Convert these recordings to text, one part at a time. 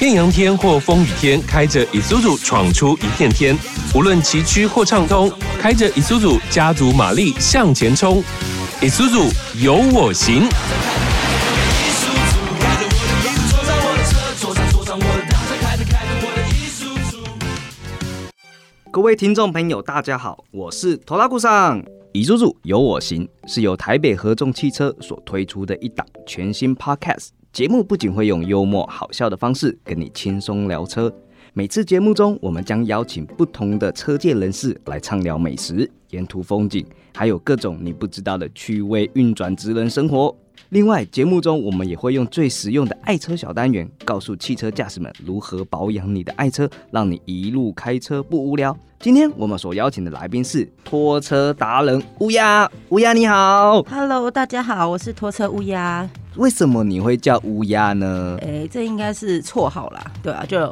艳阳天或风雨天，开着 Isuzu 闯出一片天。无论崎岖或畅通，开着 Isuzu 家族马力向前冲。Isuzu 有我行。各位听众朋友，大家好，我是头拉顾上。Isuzu 有我行是由台北合众汽车所推出的一档全新 Podcast 节目，不仅会用幽默好笑的方式跟你轻松聊车，每次节目中我们将邀请不同的车界人士来畅聊美食、沿途风景，还有各种你不知道的趣味运转职人生活。另外，节目中我们也会用最实用的爱车小单元，告诉汽车驾驶们如何保养你的爱车，让你一路开车不无聊。今天我们所邀请的来宾是拖车达人乌鸦，乌鸦你好。Hello，大家好，我是拖车乌鸦。为什么你会叫乌鸦呢？哎、这应该是绰号啦，对啊，就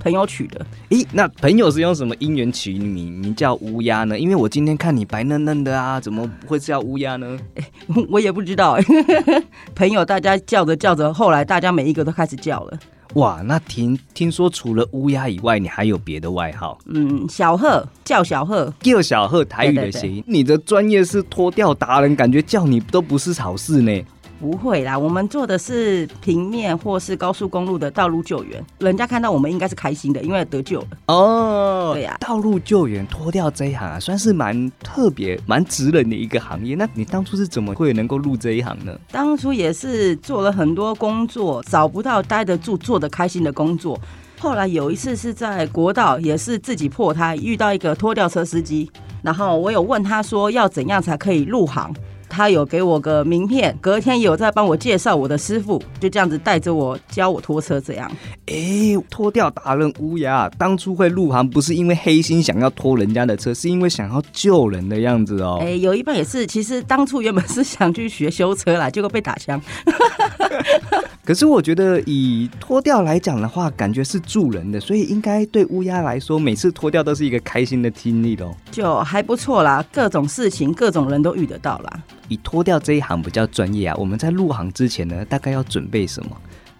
朋友取的。咦，那朋友是用什么因缘取你名叫乌鸦呢？因为我今天看你白嫩嫩的啊，怎么会叫乌鸦呢？我也不知道哎、朋友大家叫着叫着，后来大家每一个都开始叫了。哇，那听听说除了乌鸦以外，你还有别的外号？嗯，小贺叫小贺，叫小贺台语的谐音，你的专业是脱掉达人，感觉叫你都不是好事呢。不会啦，我们做的是平面或是高速公路的道路救援，人家看到我们应该是开心的，因为得救了。哦，对呀道路救援脱掉这一行啊，算是蛮特别、蛮直人的一个行业。那你当初是怎么会能够入这一行呢？当初也是做了很多工作，找不到待得住、做得开心的工作。后来有一次是在国道，也是自己破胎，遇到一个拖吊车司机，然后我有问他说要怎样才可以入行。他有给我个名片，隔天有在帮我介绍我的师傅，就这样子带着我教我拖车，这样。诶，脱掉达人乌鸦，当初会入行不是因为黑心想要拖人家的车，是因为想要救人的样子哦。哎、有一半也是，其实当初原本是想去学修车啦，结果被打枪。可是我觉得以脱掉来讲的话，感觉是助人的，所以应该对乌鸦来说，每次脱掉都是一个开心的经历咯。就还不错啦，各种事情、各种人都遇得到啦。以脱掉这一行比较专业啊，我们在入行之前呢，大概要准备什么？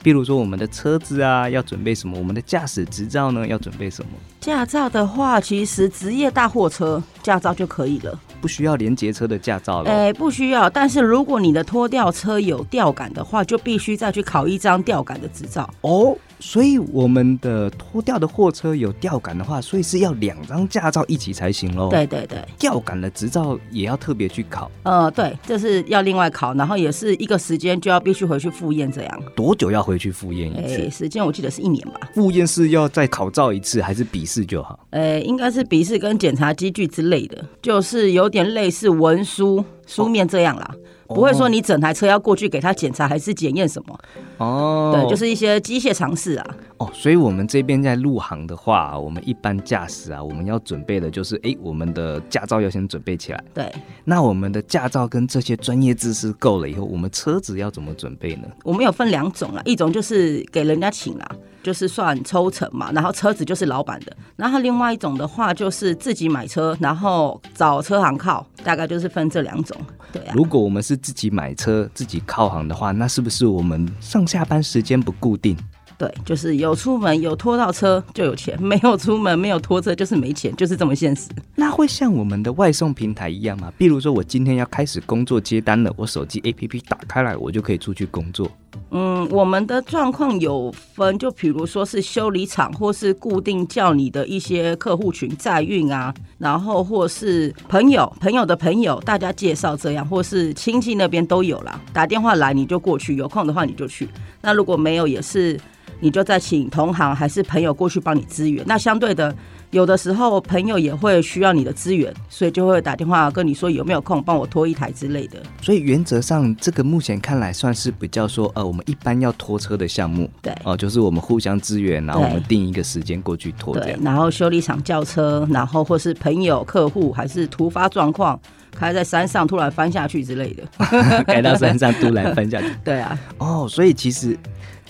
比如说我们的车子啊，要准备什么？我们的驾驶执照呢，要准备什么？驾照的话，其实职业大货车驾照就可以了。不需要连接车的驾照了。哎、不需要。但是如果你的拖吊车有吊杆的话，就必须再去考一张吊杆的执照。哦，所以我们的拖吊的货车有吊杆的话，所以是要两张驾照一起才行喽。，对对对，吊杆的执照也要特别去考，呃，对，这是要另外考，然后也是一个时间就要必须回去复验这样。多久要回去复验哎、一次？时间我记得是一年吧。复验是要再考照一次，还是笔试就好？呃、应该是笔试跟检查机具之类的，就是有点类似文书书面这样啦。不会说你整台车要过去给他检查还是检验什么，哦，对，就是一些机械常识啊。哦，所以我们这边在入行的话，我们一般驾驶啊，我们要准备的就是，哎，我们的驾照要先准备起来。对，那我们的驾照跟这些专业知识够了以后，我们车子要怎么准备呢？我们有分两种啦，一种就是给人家请啦，就是算抽成嘛，然后车子就是老板的。然后另外一种的话，就是自己买车，然后找车行靠，大概就是分这两种。对啊，如果我们是自己买车、自己靠行的话，那是不是我们上下班时间不固定？对，就是有出门有拖到车就有钱，没有出门没有拖车就是没钱，就是这么现实。那会像我们的外送平台一样吗？比如说，我今天要开始工作接单了，我手机 APP 打开来，我就可以出去工作。嗯，我们的状况有分，就比如说是修理厂，或是固定叫你的一些客户群载运啊，然后或是朋友朋友的朋友，大家介绍这样，或是亲戚那边都有啦。打电话来你就过去，有空的话你就去。那如果没有，也是你就再请同行还是朋友过去帮你支援。那相对的，有的时候朋友也会需要你的资源，所以就会打电话跟你说有没有空帮我拖一台之类的。所以原则上，这个目前看来算是比较说，呃，我们一般要拖车的项目，对哦、就是我们互相支援，然后我们定一个时间过去拖。对然后修理厂叫车，然后或是朋友、客户，还是突发状况，开在山上突然翻下去之类的。开到山上突然翻下去。对啊，哦，所以其实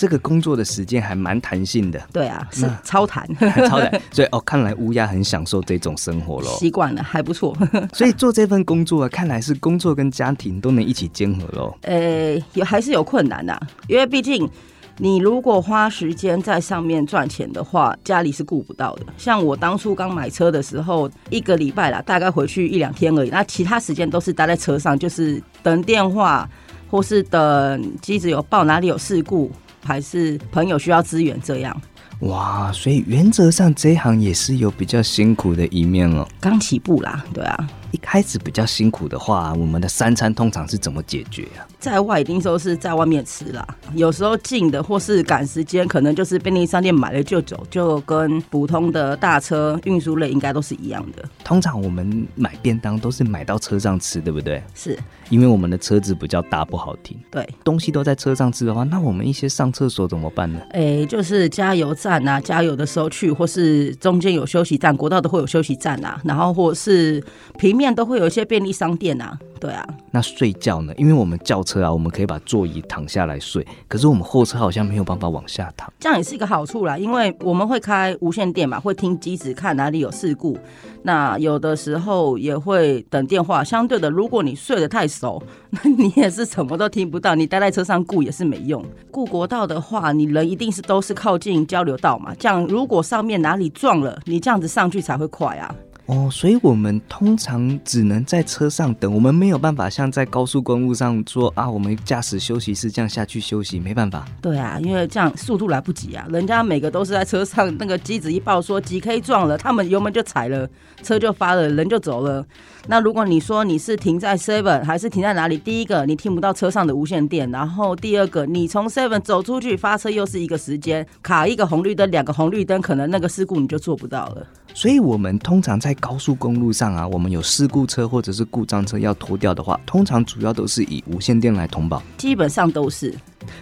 这个工作的时间还蛮弹性的，对啊，是超弹，超弹。所以哦，看来乌鸦很享受这种生活喽。习惯了，还不错。所以做这份工作啊，看来是工作跟家庭都能一起兼合喽。呃，有还是有困难的、因为毕竟你如果花时间在上面赚钱的话，家里是顾不到的。像我当初刚买车的时候，一个礼拜啦，大概回去一两天而已，那其他时间都是待在车上，就是等电话，或是等机子有报哪里有事故，还是朋友需要资源这样。哇，所以原则上这一行也是有比较辛苦的一面哦。刚起步啦，对啊，一开始比较辛苦的话，我们的三餐通常是怎么解决啊？在外一定都是在外面吃啦，有时候近的或是赶时间，可能就是便利商店买了就走，就跟普通的大车运输类应该都是一样的。通常我们买便当都是买到车上吃，对不对？是因为我们的车子比较大，不好停。对，东西都在车上吃的话，那我们一些上厕所怎么办呢？诶，就是加油站啊，加油的时候去，或是中间有休息站，国道都会有休息站啊，然后或是平面都会有一些便利商店啊，对啊，那睡觉呢？因为我们轿车啊，我们可以把座椅躺下来睡，可是我们货车好像没有办法往下躺。这样也是一个好处啦，因为我们会开无线电嘛，会听机子看哪里有事故。那有的时候也会等电话。相对的，如果你睡得太熟，那你也是什么都听不到，你待在车上顾也是没用。顾国道的话，你人一定是都是靠近交流道嘛，这样如果上面哪里撞了，你这样子上去才会快啊。哦，所以我们通常只能在车上等，我们没有办法像在高速公路上说啊，我们驾驶休息室这样下去休息，没办法。对啊，因为这样速度来不及啊，人家每个都是在车上，那个机子一报说几 K 撞了，他们油门就踩了，车就发了，人就走了。那如果你说你是停在 Seven 还是停在哪里？第一个你听不到车上的无线电，然后第二个你从 Seven 走出去发车又是一个时间，卡一个红绿灯，两个红绿灯，可能那个事故你就做不到了。所以我们通常在高速公路上啊，我们有事故车或者是故障车要拖掉的话，通常主要都是以无线电来通报。基本上都是。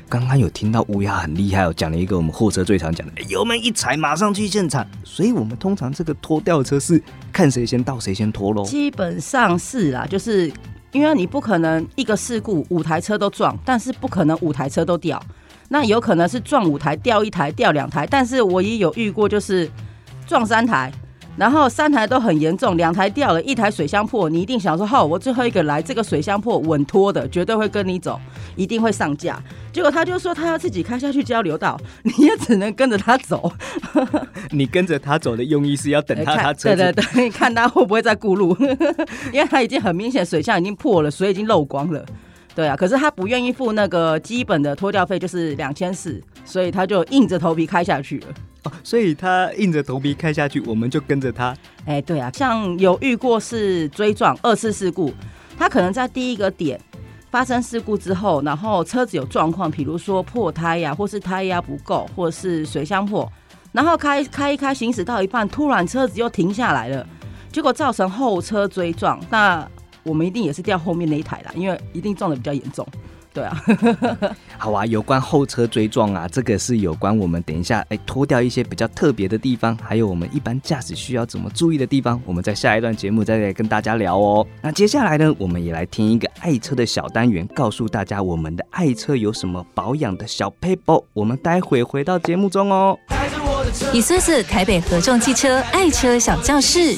刚刚有听到乌鸦很厉害哦，讲了一个我们货车最常讲的，哎油门一踩马上去现场。所以我们通常这个拖吊车是看谁先到谁先拖喽。基本上是啦，就是因为你不可能一个事故五台车都撞，但是不可能五台车都掉。那有可能是撞五台掉一台掉两台，但是我也有遇过，就是撞三台，然后三台都很严重，两台掉了，一台水箱破，你一定想说，好，我最后一个来，这个水箱破稳拖的，绝对会跟你走，一定会上架。结果他就说他要自己开下去交流道，你也只能跟着他走。你跟着他走的用意是要等他看他车子对对对，看他会不会再顾路，因为他已经很明显水箱已经破了，水已经漏光了。对啊，可是他不愿意付那个基本的拖吊费，就是两千四，所以他就硬着头皮开下去了。哦所以他硬着头皮开下去，我们就跟着他。哎，对啊，像有遇过是追撞二次事故，他可能在第一个点发生事故之后，然后车子有状况，比如说破胎呀、或是胎压不够，或是水箱破，然后开开一开行驶到一半，突然车子又停下来了，结果造成后车追撞，那我们一定也是掉后面那一台啦，因为一定撞的比较严重。对啊，好啊，有关后车追撞啊，这个是有关我们等一下哎脱掉一些比较特别的地方，还有我们一般驾驶需要怎么注意的地方，我们在下一段节目再来跟大家聊哦。那接下来呢，我们也来听一个爱车的小单元，告诉大家我们的爱车有什么保养的小 paper。我们待会回到节目中哦。以苏子台北合众汽车爱车小教室。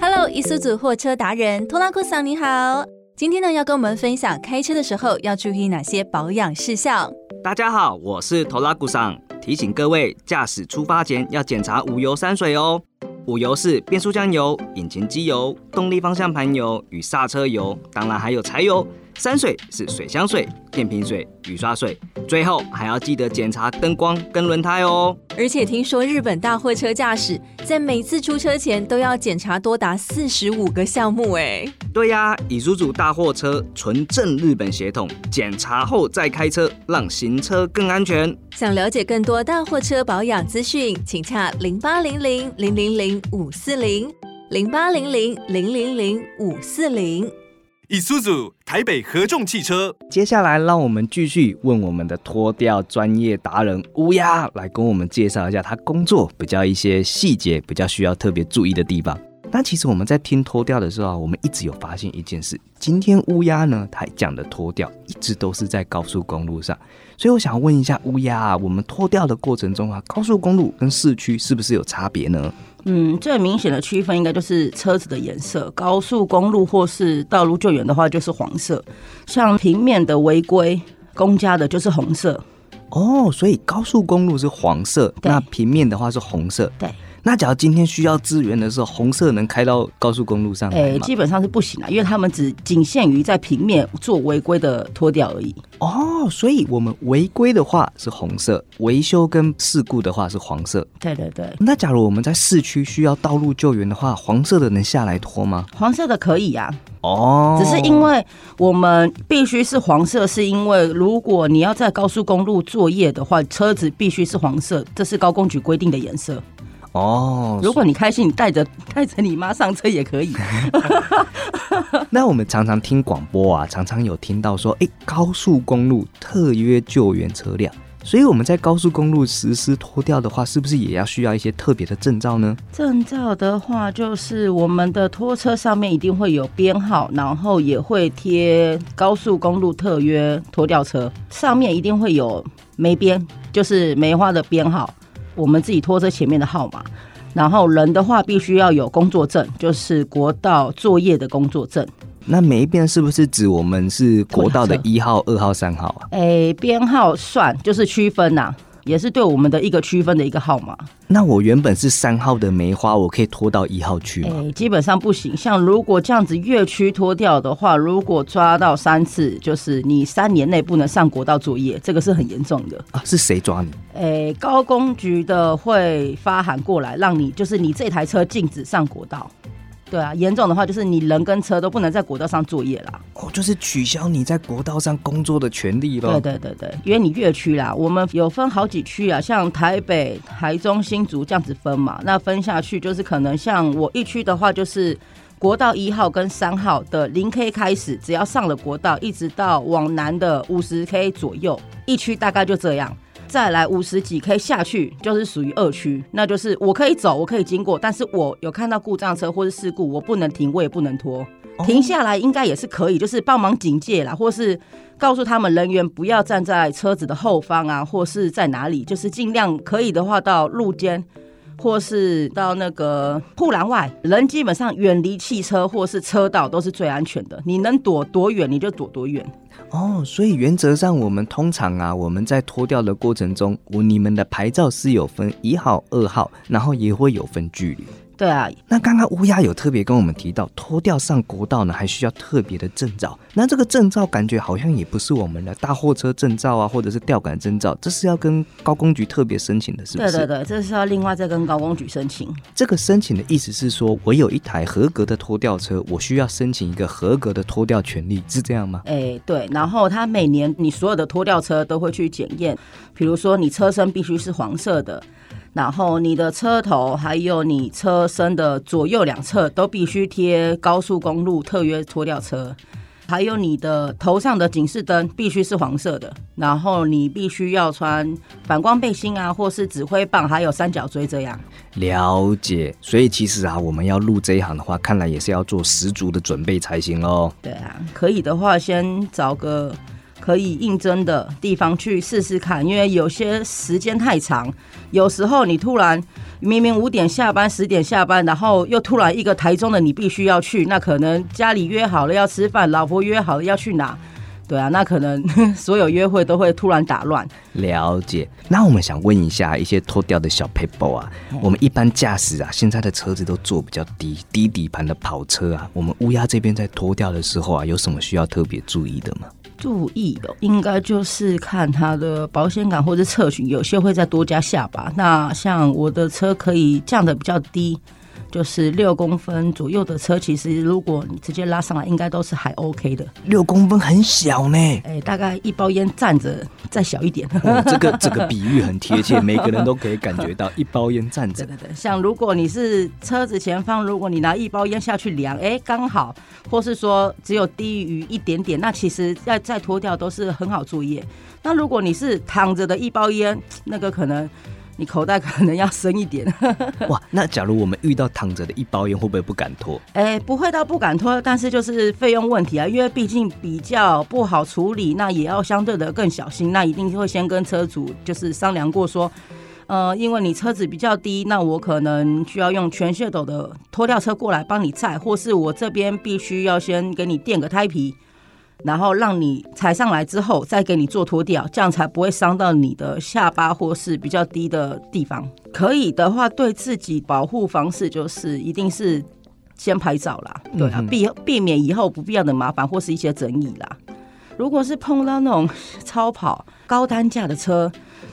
Hello，伊苏组货车达人托拉库桑你好，今天呢要跟我们分享开车的时候要注意哪些保养事项。大家好，我是头拉古桑，提醒各位驾驶出发前要检查五油三水哦。五油是变速箱油、引擎机油、动力方向盘油与刹车油，当然还有柴油。三水是水箱水、电瓶水、雨刷水。最后还要记得检查灯光跟轮胎哦。而且听说日本大货车驾驶在每次出车前都要检查多达四十五个项目，哎，对呀，以租主大货车纯正日本血统，检查后再开车，让行车更安全。想了解更多大货车保养资讯，请洽零八零零零零零五四零零八零零零零零五四零。以苏组台北合众汽车接下来，让我们继续问我们的脱掉专业达人乌鸦来跟我们介绍一下他工作比较一些细节，比较需要特别注意的地方。那其实我们在听脱掉的时候啊，我们一直有发现一件事，今天乌鸦呢，他讲的脱掉一直都是在高速公路上，所以我想问一下乌鸦啊，我们脱掉的过程中啊，高速公路跟市区是不是有差别呢？嗯，最明显的区分应该就是车子的颜色，高速公路或是道路救援的话就是黄色，像平面的违规公家的就是红色。哦，所以高速公路是黄色，那平面的话是红色。对，那假如今天需要支援的时候，红色能开到高速公路上基本上是不行啊，因为他们只仅限于在平面做违规的脱掉而已。哦，所以我们违规的话是红色，维修跟事故的话是黄色。对对对，那假如我们在市区需要道路救援的话，黄色的能下来拖吗？黄色的可以啊，哦，只是因为我们必须是黄色，是因为如果你要在高速公路作业的话，车子必须是黄色，这是高工局规定的颜色。哦，如果你开心，你带着带着你妈上车也可以。那我们常常听广播啊，常常有听到说，哎，高速公路特约救援车辆。所以我们在高速公路实施脱掉的话，是不是也要需要一些特别的证照呢？证照的话，就是我们的拖车上面一定会有编号，然后也会贴高速公路特约拖吊车，上面一定会有梅编，就是梅花的编号，我们自己拖车前面的号码。然后人的话，必须要有工作证，就是国道作业的工作证。那每一边是不是指我们是国道的一号、二号、三号啊？诶，编号算就是区分呐、也是对我们的一个区分的一个号码。那我原本是三号的梅花，我可以拖到一号区吗？诶，基本上不行。像如果这样子越区拖掉的话，如果抓到三次，就是你三年内不能上国道作业，这个是很严重的。啊，是谁抓你？诶，高工局的会发函过来，让你就是你这台车禁止上国道。对啊，严重的话就是你人跟车都不能在国道上作业啦。哦，就是取消你在国道上工作的权利咯。对对对对，因为你越区啦，我们有分好几区啊，像台北、台中、新竹这样子分嘛。那分下去就是可能像我一区的话，就是国道一号跟三号的零 K 开始，只要上了国道，一直到往南的五十 K 左右，一区大概就这样。再来五十几 K 下去就是属于二区，那就是我可以走，我可以经过，但是我有看到故障车或是事故，我不能停，我也不能拖。停下来应该也是可以，就是帮忙警戒啦，或是告诉他们人员不要站在车子的后方啊，或是在哪里，就是尽量可以的话到路肩。或是到那个护栏外，人基本上远离汽车或是车道都是最安全的。你能躲多远你就躲多远。哦，所以原则上我们通常啊，我们在脱掉的过程中，我你们的牌照是有分一号、二号，然后也会有分距离。对啊，那刚刚乌鸦有特别跟我们提到，脱掉上国道呢，还需要特别的证照。那这个证照感觉好像也不是我们的大货车证照啊，或者是吊杆证照，这是要跟高工局特别申请的，是不是？对对对，这是要另外再跟高工局申请。这个申请的意思是说，我有一台合格的拖吊车，我需要申请一个合格的拖吊权利，是这样吗？哎，对，然后他每年你所有的拖吊车都会去检验，比如说你车身必须是黄色的，然后你的车头还有你车身的左右两侧都必须贴高速公路特约拖吊车，还有你的头上的警示灯必须是黄色的，然后你必须要穿反光背心啊，或是指挥棒，还有三角锥这样。了解。所以其实啊，我们要入这一行的话，看来也是要做十足的准备才行喽。对啊，可以的话，先找个可以应征的地方去试试看，因为有些时间太长，有时候你突然明明五点下班，十点下班，然后又突然一个台中的你必须要去，那可能家里约好了要吃饭，老婆约好了要去哪，对啊，那可能所有约会都会突然打乱。了解。那我们想问一下一些脱掉的小 paper 啊，我们一般驾驶啊，现在的车子都做比较低低底盘的跑车啊，我们乌鸦这边在脱掉的时候啊，有什么需要特别注意的吗？注意哦应该就是看它的保险杆或者侧裙，有些会再多加下巴。那像我的车可以降的比较低，就是六公分左右的车，其实如果你直接拉上来，应该都是还 OK 的。六公分很小呢。哎、大概一包烟站着再小一点。哦、这个这个比喻很贴切，每个人都可以感觉到一包烟站着对。对对，像如果你是车子前方，如果你拿一包烟下去量，哎，刚好，或是说只有低于一点点，那其实再再脱掉都是很好作业。那如果你是躺着的一包烟，那个可能你口袋可能要深一点。哇，那假如我们遇到躺着的一包烟，会不会不敢拖？哎，不会到不敢拖，但是就是费用问题啊，因为毕竟比较不好处理，那也要相对的更小心，那一定会先跟车主就是商量过说。呃，因为你车子比较低，那我可能需要用全血斗的拖吊车过来帮你载，或是我这边必须要先给你垫个胎皮，然后让你踩上来之后再给你做脱掉，这样才不会伤到你的下巴或是比较低的地方。可以的话，对自己保护方式就是一定是先拍照啦，对啊，避避免以后不必要的麻烦或是一些争议啦。如果是碰到那种 超跑高单价的车。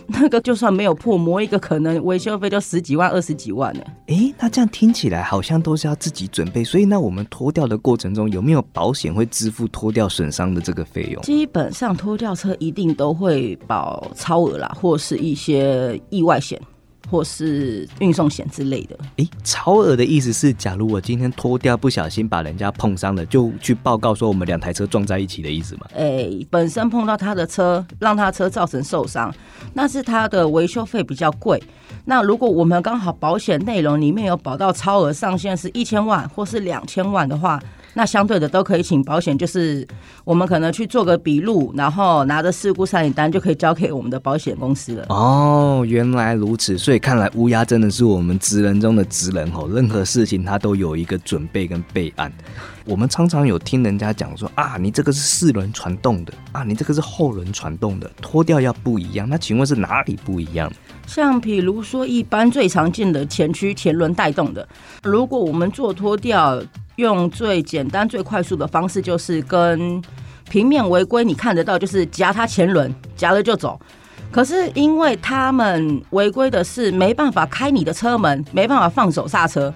那个就算没有破，磨一个可能维修费就十几万、二十几万呢。哎，那这样听起来好像都是要自己准备，所以那我们脱掉的过程中有没有保险会支付脱掉损伤的这个费用？基本上脱掉车一定都会保超额啦，或是一些意外险。或是运送险之类的。诶，超额的意思是，假如我今天脱掉，不小心把人家碰伤了，就去报告说我们两台车撞在一起的意思吗？诶，本身碰到他的车，让他车造成受伤，那是他的维修费比较贵。那如果我们刚好保险内容里面有保到超额上限是一千万或是两千万的话。那相对的都可以请保险，就是我们可能去做个笔录，然后拿着事故三领单就可以交给我们的保险公司了。哦，原来如此，所以看来乌鸦真的是我们职人中的职人哦，任何事情他都有一个准备跟备案。我们常常有听人家讲说啊，你这个是四轮传动的啊，你这个是后轮传动的，脱掉要不一样。那请问是哪里不一样？像比如说一般最常见的前驱前轮带动的，如果我们做脱掉。用最简单、最快速的方式，就是跟平面违规，你看得到，就是夹他前轮，夹了就走。可是因为他们违规的是没办法开你的车门，没办法放手刹车，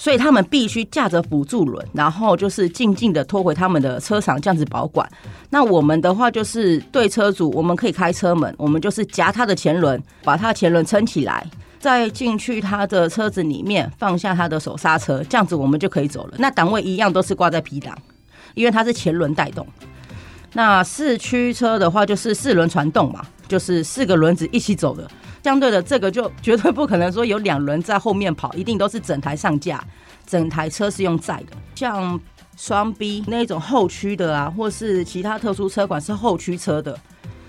所以他们必须架着辅助轮，然后就是静静的拖回他们的车厂这样子保管。那我们的话就是对车主，我们可以开车门，我们就是夹他的前轮，把他的前轮撑起来。再进去他的车子里面，放下他的手刹车，这样子我们就可以走了。那档位一样都是挂在 P 档，因为它是前轮带动。那四驱车的话就是四轮传动嘛，就是四个轮子一起走的。相对的，这个就绝对不可能说有两轮在后面跑，一定都是整台上架，整台车是用载的。像双 B 那种后驱的啊，或是其他特殊车款是后驱车的。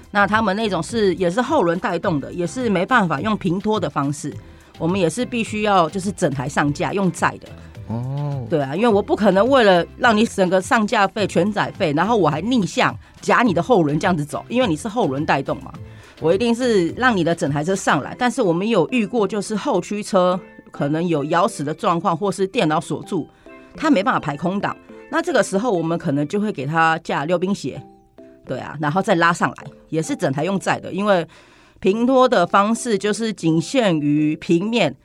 那他们那种是也是后轮带动的，也是没办法用平拖的方式，我们也是必须要就是整台上架用载的。哦，对啊，因为我不可能为了让你整个上架费全载费，然后我还逆向夹你的后轮这样子走，因为你是后轮带动嘛，我一定是让你的整台车上来。但是我们有遇过，就是后驱车可能有咬死的状况，或是电脑锁住，它没办法排空档，那这个时候我们可能就会给它架溜冰鞋。对啊，然后再拉上来，也是整台用载的，因为平拖的方式就是仅限于平面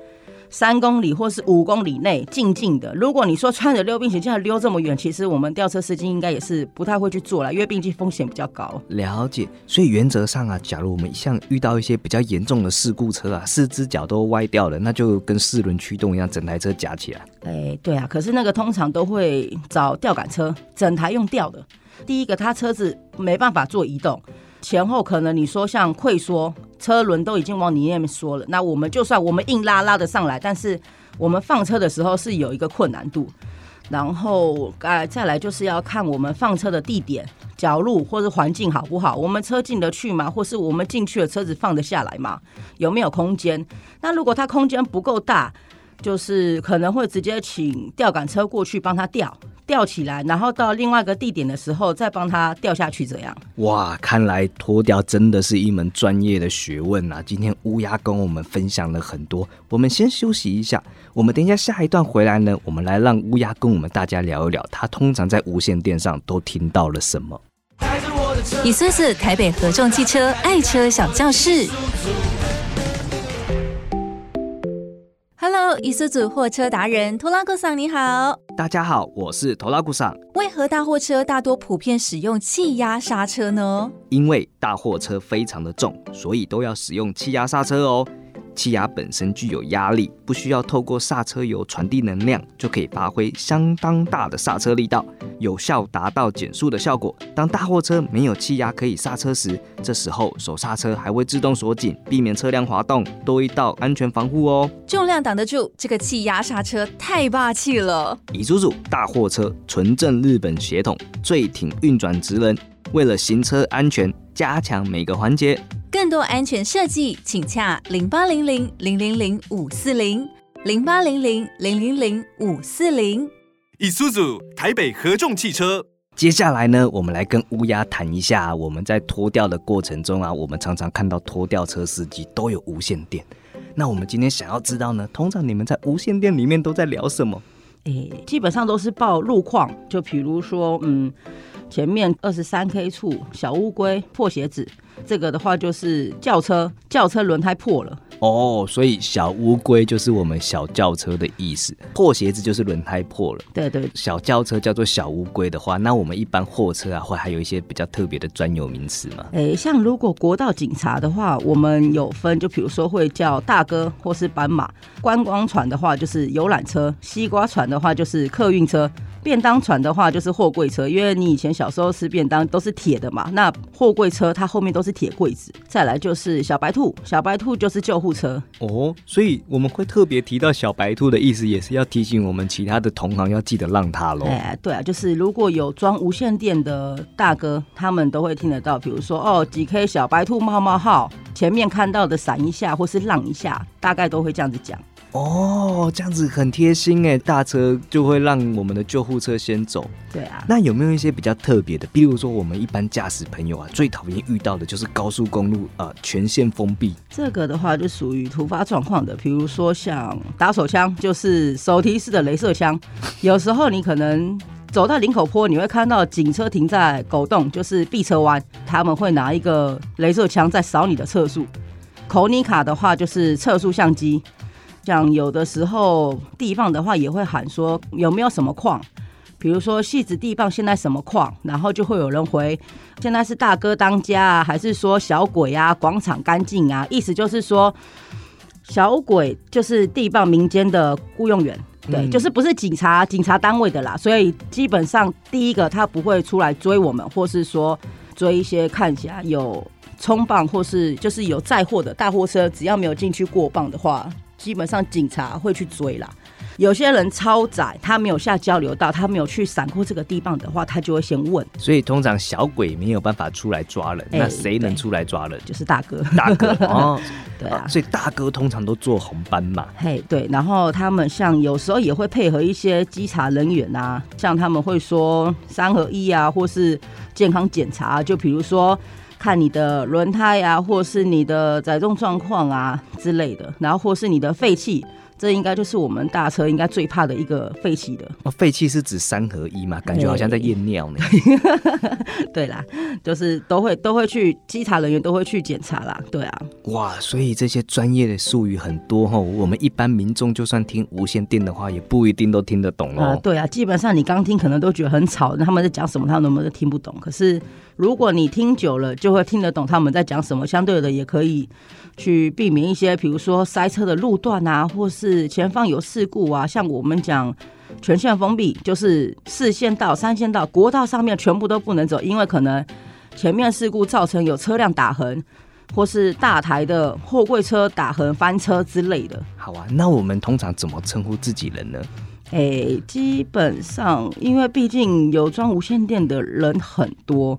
三公里或是五公里内静静的。如果你说穿着溜冰鞋这样溜这么远，其实我们吊车司机应该也是不太会去做了，因为毕竟风险比较高。了解，所以原则上啊，假如我们像遇到一些比较严重的事故车啊，四只脚都歪掉了，那就跟四轮驱动一样，整台车夹起来。哎，对啊，可是那个通常都会找吊杆车，整台用吊的。第一个，他车子没办法做移动，前后可能你说像溃缩，车轮都已经往你那边缩了。那我们就算我们硬拉拉的上来，但是我们放车的时候是有一个困难度。然后，哎，再来就是要看我们放车的地点、角路或者环境好不好，我们车进得去吗？或是我们进去的车子放得下来吗？有没有空间？那如果它空间不够大，就是可能会直接请吊杆车过去帮他吊。吊起来，然后到另外一个地点的时候，再帮它掉下去，这样。哇，看来脱掉真的是一门专业的学问啊！今天乌鸦跟我们分享了很多，我们先休息一下。我们等一下下一段回来呢，我们来让乌鸦跟我们大家聊一聊，他通常在无线电上都听到了什么。以苏子台北合众汽车爱车小教室。Hello，伊苏组货车达人托拉古桑，你好。大家好，我是托拉古桑。为何大货车大多普遍使用气压刹车呢？因为大货车非常的重，所以都要使用气压刹车哦。气压本身具有压力，不需要透过刹车油传递能量，就可以发挥相当大的刹车力道，有效达到减速的效果。当大货车没有气压可以刹车时，这时候手刹车还会自动锁紧，避免车辆滑动，多一道安全防护哦。重量挡得住，这个气压刹车太霸气了。乙叔叔大货车纯正日本血统，最挺运转职能，为了行车安全，加强每个环节。更多安全设计，请洽零八零零零零零五四零零八零零零零零五四零。以苏组台北合众汽车，接下来呢，我们来跟乌鸦谈一下，我们在脱掉的过程中啊，我们常常看到脱掉车司机都有无线电。那我们今天想要知道呢，通常你们在无线电里面都在聊什么？诶，基本上都是报路况，就比如说，嗯，前面二十三 K 处小乌龟破鞋子，这个的话就是轿车，轿车轮胎破了。哦，所以小乌龟就是我们小轿车的意思，破鞋子就是轮胎破了。对对，小轿车叫做小乌龟的话，那我们一般货车啊，会还有一些比较特别的专有名词吗？诶，像如果国道警察的话，我们有分，就比如说会叫大哥或是斑马；观光船的话就是游览车；西瓜船的话就是客运车；便当船的话就是货柜车。因为你以前小时候吃便当都是铁的嘛，那货柜车它后面都是铁柜子。再来就是小白兔，小白兔就是救护车。哦，所以我们会特别提到小白兔的意思，也是要提醒我们其他的同行要记得让它喽。哎，对啊，就是如果有装无线电的大哥，他们都会听得到，比如说哦几 K 小白兔冒冒号，前面看到的闪一下或是让一下，大概都会这样子讲。哦，这样子很贴心哎，大车就会让我们的救护车先走。对啊，那有没有一些比较特别的？比如说我们一般驾驶朋友啊，最讨厌遇到的就是高速公路呃全线封闭。这个的话就属于突发状况的，比如说像打手枪，就是手提式的镭射枪，有时候你可能。走到林口坡，你会看到警车停在狗洞，就是避车弯，他们会拿一个镭射枪在扫你的测速。口尼卡的话就是测速相机，像有的时候地磅的话也会喊说有没有什么矿，比如说戏子地磅现在什么矿，然后就会有人回现在是大哥当家啊，还是说小鬼啊，广场干净啊，意思就是说小鬼就是地磅民间的雇佣员。对，就是不是警察警察单位的啦，所以基本上第一个他不会出来追我们，或是说追一些看起来有冲磅或是就是有载货的大货车，只要没有进去过磅的话，基本上警察会去追啦。有些人超载，他没有下交流道，他没有去闪过这个地方的话，他就会先问。所以通常小鬼没有办法出来抓人，那谁能出来抓人？就是大哥，大哥 哦，对啊，所以大哥通常都坐红斑马。嘿，对，然后他们像有时候也会配合一些稽查人员啊，像他们会说三合一啊，或是健康检查，就比如说看你的轮胎啊，或是你的载重状况啊之类的，然后或是你的废气。这应该就是我们大车应该最怕的一个废气的。哦，废气是指三合一嘛？感觉好像在验尿呢。对啦，就是都会都会去稽查人员都会去检查啦。对啊。哇，所以这些专业的术语很多哈，我们一般民众就算听无线电的话，也不一定都听得懂哦。啊，对啊，基本上你刚听可能都觉得很吵，他们在讲什么，他们都听不懂。可是如果你听久了，就会听得懂他们在讲什么。相对的，也可以。去避免一些，比如说塞车的路段啊，或是前方有事故啊，像我们讲全线封闭，就是四线道、三线道、国道上面全部都不能走，因为可能前面事故造成有车辆打横，或是大台的货柜车打横翻车之类的。好啊，那我们通常怎么称呼自己人呢？诶，基本上，因为毕竟有装无线电的人很多。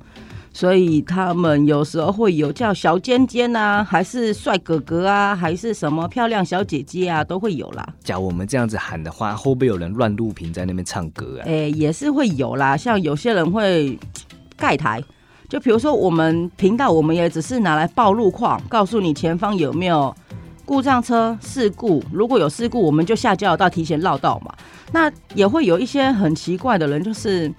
所以他们有时候会有叫小尖尖啊，还是帅哥哥啊，还是什么漂亮小姐姐啊，都会有啦。假如我们这样子喊的话，会不会有人乱录屏在那边唱歌啊？哎，也是会有啦。像有些人会 盖台，就比如说我们频道，我们也只是拿来报路况，告诉你前方有没有故障车事故。如果有事故，我们就下交流道提前绕道嘛。那也会有一些很奇怪的人，就是。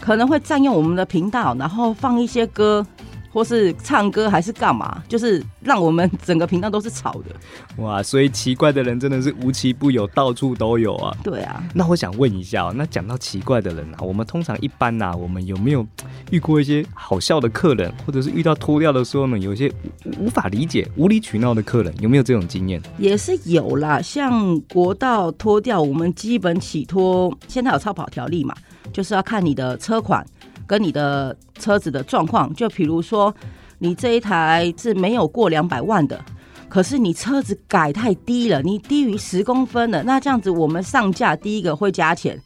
可能会占用我们的频道，然后放一些歌，或是唱歌还是干嘛，就是让我们整个频道都是吵的。哇，所以奇怪的人真的是无奇不有，到处都有啊。对啊，那我想问一下、哦，那讲到奇怪的人啊，我们通常一般呐、我们有没有遇过一些好笑的客人，或者是遇到脱掉的时候呢，有一些无无法理解、无理取闹的客人，有没有这种经验？也是有啦。像国道脱掉，我们基本起拖，现在有超跑条例嘛，就是要看你的车款跟你的车子的状况。就比如说，你这一台是没有过两百万的。可是你车子改太低了，你低于十公分了，那这样子我们上架第一个会加钱，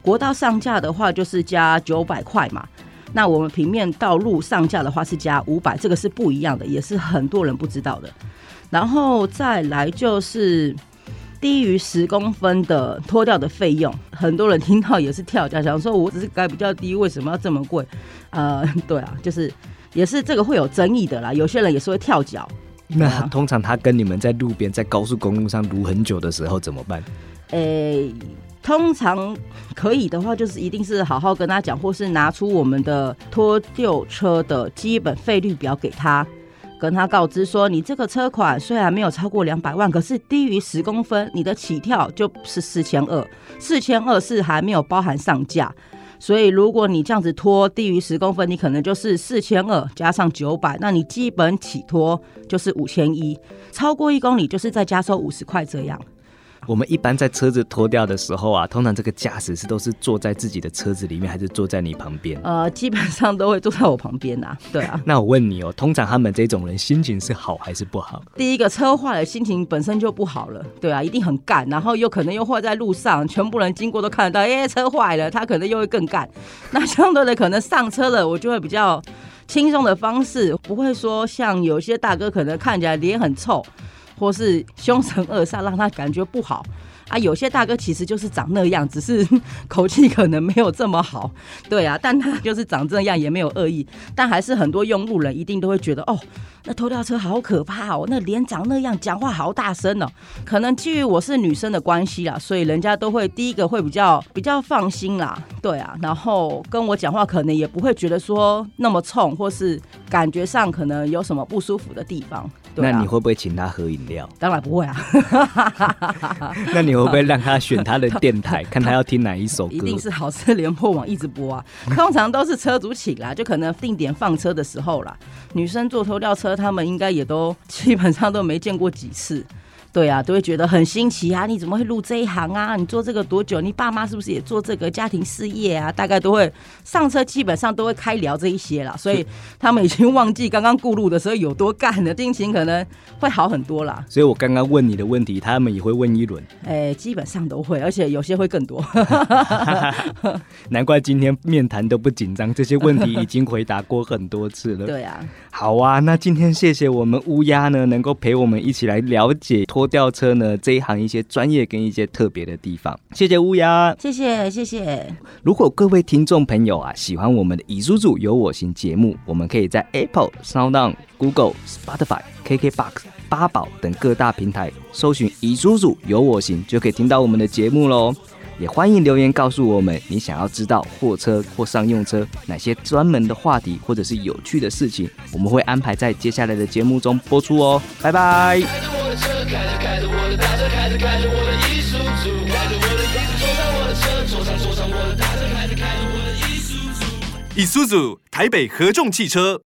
国道上架的话就是加九百块嘛，那我们平面道路上架的话是加五百，这个是不一样的，也是很多人不知道的。然后再来就是低于十公分的脱掉的费用，很多人听到也是跳脚，想说我只是改比较低，为什么要这么贵？呃，对啊，就是也是这个会有争议的啦，有些人也是会跳脚。那啊通常他跟你们在路边、在高速公路上撸很久的时候怎么办？诶、通常可以的话，就是一定是好好跟他讲，或是拿出我们的拖丢车的基本费率表给他，跟他告知说，你这个车款虽然没有超过两百万，可是低于十公分，你的起跳就是四千二，四千二是还没有包含上架。所以，如果你这样子拖低于十公分，你可能就是四千二加上九百，那你基本起拖就是五千一，超过一公里就是再加收五十块这样。我们一般在车子脱掉的时候啊，通常这个驾驶是都是坐在自己的车子里面，还是坐在你旁边？呃，基本上都会坐在我旁边啊、对啊，那我问你哦，通常他们这种人心情是好还是不好？第一个车坏了，心情本身就不好了，对啊，一定很干，然后又可能又坏在路上，全部人经过都看得到，哎、车坏了，他可能又会更干。那相对的，可能上车了，我就会比较轻松的方式，不会说像有些大哥可能看起来脸很臭，或是凶神恶煞，让他感觉不好。啊，有些大哥其实就是长那样，只是 口气可能没有这么好，对啊，但他就是长这样，也没有恶意，但还是很多用路人一定都会觉得，哦，那偷吊车好可怕哦，那脸长那样，讲话好大声哦。可能基于我是女生的关系啦，所以人家都会第一个会比较比较放心啦，对啊，然后跟我讲话可能也不会觉得说那么冲，或是感觉上可能有什么不舒服的地方。那你会不会请他喝饮料？当然不会啊，那你会不会让他选他的电台，看他要听哪一首歌？一定是好车联播网一直播啊。通常都是车主请啦，就可能定点放车的时候啦。女生坐头吊车，他们应该也都基本上都没见过几次。对啊，都会觉得很新奇啊！你怎么会入这一行啊？你做这个多久？你爸妈是不是也做这个家庭事业啊？大概都会上车，基本上都会开聊这一些啦，所以他们已经忘记刚刚顾路的时候有多干了，心情可能会好很多啦。所以我刚刚问你的问题，他们也会问一轮。哎，基本上都会，而且有些会更多。难怪今天面谈都不紧张，这些问题已经回答过很多次了。对啊，好啊，那今天谢谢我们乌鸦呢，能够陪我们一起来了解拖吊车呢这一行一些专业跟一些特别的地方。谢谢乌鸦。谢谢谢谢。如果各位听众朋友啊喜欢我们的《以叔叔有我行》节目，我们可以在 Apple、SoundOn、Google、Spotify、KKBox、八宝等各大平台搜寻“以叔叔有我行”，就可以听到我们的节目喽。也欢迎留言告诉我们你想要知道货车或商用车哪些专门的话题或者是有趣的事情，我们会安排在接下来的节目中播出哦。拜拜。开着我的车，开着开着我的大车，开着开着我的艺术组，开着我的艺术，坐上我的车，坐上坐上我的大车，开着开着我的艺术组。以苏组台北合众汽车。